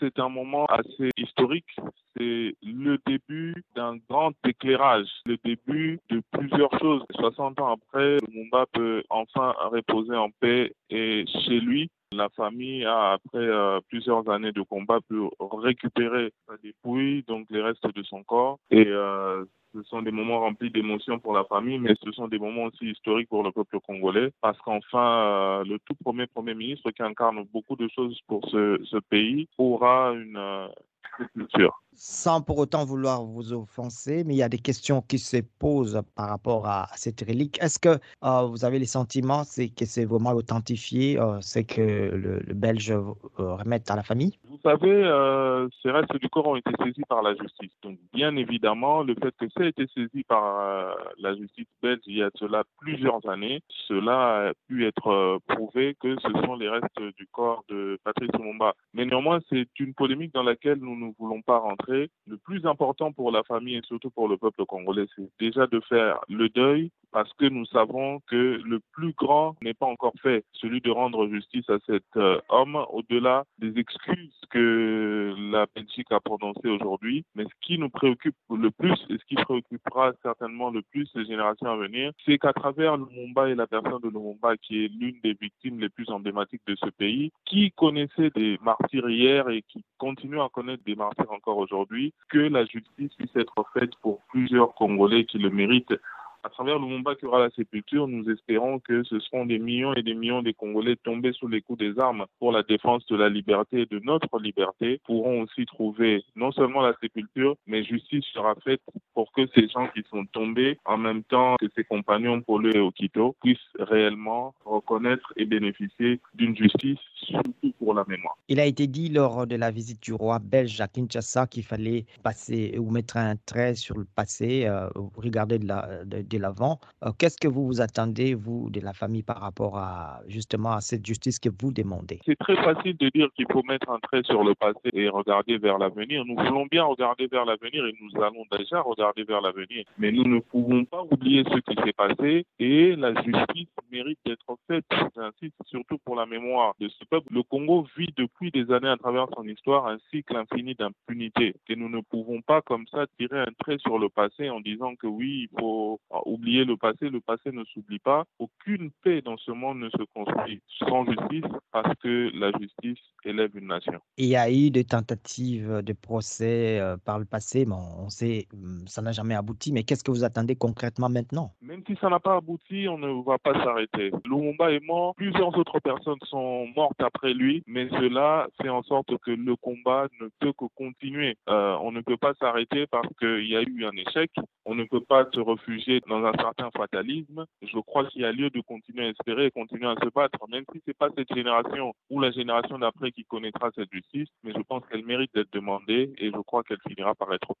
C'est un moment assez historique. C'est le début d'un grand éclairage, le début de plusieurs choses. 60 ans après, Lumumba peut enfin reposer en paix et chez lui, la famille a, après euh, plusieurs années de combat, pu récupérer sa dépouille, donc les restes de son corps. Et euh, ce sont des moments remplis d'émotions pour la famille, mais ce sont des moments aussi historiques pour le peuple congolais, parce qu'enfin, euh, le tout premier Premier ministre qui incarne beaucoup de choses pour ce, ce pays aura une, sans pour autant vouloir vous offenser, mais il y a des questions qui se posent par rapport à, cette relique. Est-ce que euh, vous avez les sentiments que c'est vraiment authentifié, euh, c'est que le, Belge euh, remette à la famille? Vous savez, ces restes du corps ont été saisis par la justice. Donc, bien évidemment, le fait que ça ait été saisi par la justice belge il y a cela plusieurs années, cela a pu être prouvé que ce sont les restes du corps de Patrice Lumumba. Mais néanmoins, c'est une polémique dans laquelle nous ne voulons pas rentrer le plus important pour la famille et surtout pour le peuple congolais, c'est déjà de faire le deuil parce que nous savons que le plus grand n'est pas encore fait, celui de rendre justice à cet euh, homme, au-delà des excuses que la Belgique a prononcées aujourd'hui. Mais ce qui nous préoccupe le plus et ce qui préoccupera certainement le plus les générations à venir, c'est qu'à travers Lumumba et la personne de Lumumba, qui est l'une des victimes les plus emblématiques de ce pays, qui connaissait des martyrs hier et qui continue à connaître des martyrs encore aujourd'hui, que la justice puisse être faite pour plusieurs Congolais qui le méritent à travers le Lumumba qui aura la sépulture, nous espérons que ce seront des millions et des millions de Congolais tombés sous les coups des armes pour la défense de la liberté et de notre liberté pourront aussi trouver non seulement la sépulture, mais justice sera faite pour que ces gens qui sont tombés, en même temps que ces compagnons Polo et Okito, puissent réellement reconnaître et bénéficier d'une justice, surtout pour la mémoire. Il a été dit lors de la visite du roi belge à Kinshasa qu'il fallait passer ou mettre un trait sur le passé, euh, regarder de la, de l'avant. Euh, qu'est-ce que vous vous attendez, vous, de la famille, par rapport à justement à cette justice que vous demandez? C'est très facile de dire qu'il faut mettre un trait sur le passé et regarder vers l'avenir. Nous voulons bien regarder vers l'avenir et nous allons déjà regarder vers l'avenir. Mais nous ne pouvons pas oublier ce qui s'est passé et la justice mérite d'être faite. J'insiste surtout pour la mémoire de ce peuple. Le Congo vit depuis des années à travers son histoire un cycle infini d'impunité et nous ne pouvons pas comme ça tirer un trait sur le passé en disant que oui, il faut oublier le passé, le passé ne s'oublie pas. Aucune paix dans ce monde ne se construit sans justice parce que la justice élève une nation. Il y a eu des tentatives de procès euh, par le passé, mais on sait hum, ça n'a jamais abouti. Mais qu'est-ce que vous attendez concrètement maintenant? Même si ça n'a pas abouti, on ne va pas s'arrêter. Lumumba est mort, plusieurs autres personnes sont mortes après lui, mais cela fait en sorte que le combat ne peut que continuer. Euh, on ne peut pas s'arrêter parce qu'il y a eu un échec. On ne peut pas se réfugier dans un certain fatalisme. Je crois qu'il y a lieu de continuer à espérer et continuer à se battre, même si c'est pas cette génération ou la génération d'après qui connaîtra cette justice, mais je pense qu'elle mérite d'être demandée et je crois qu'elle finira par être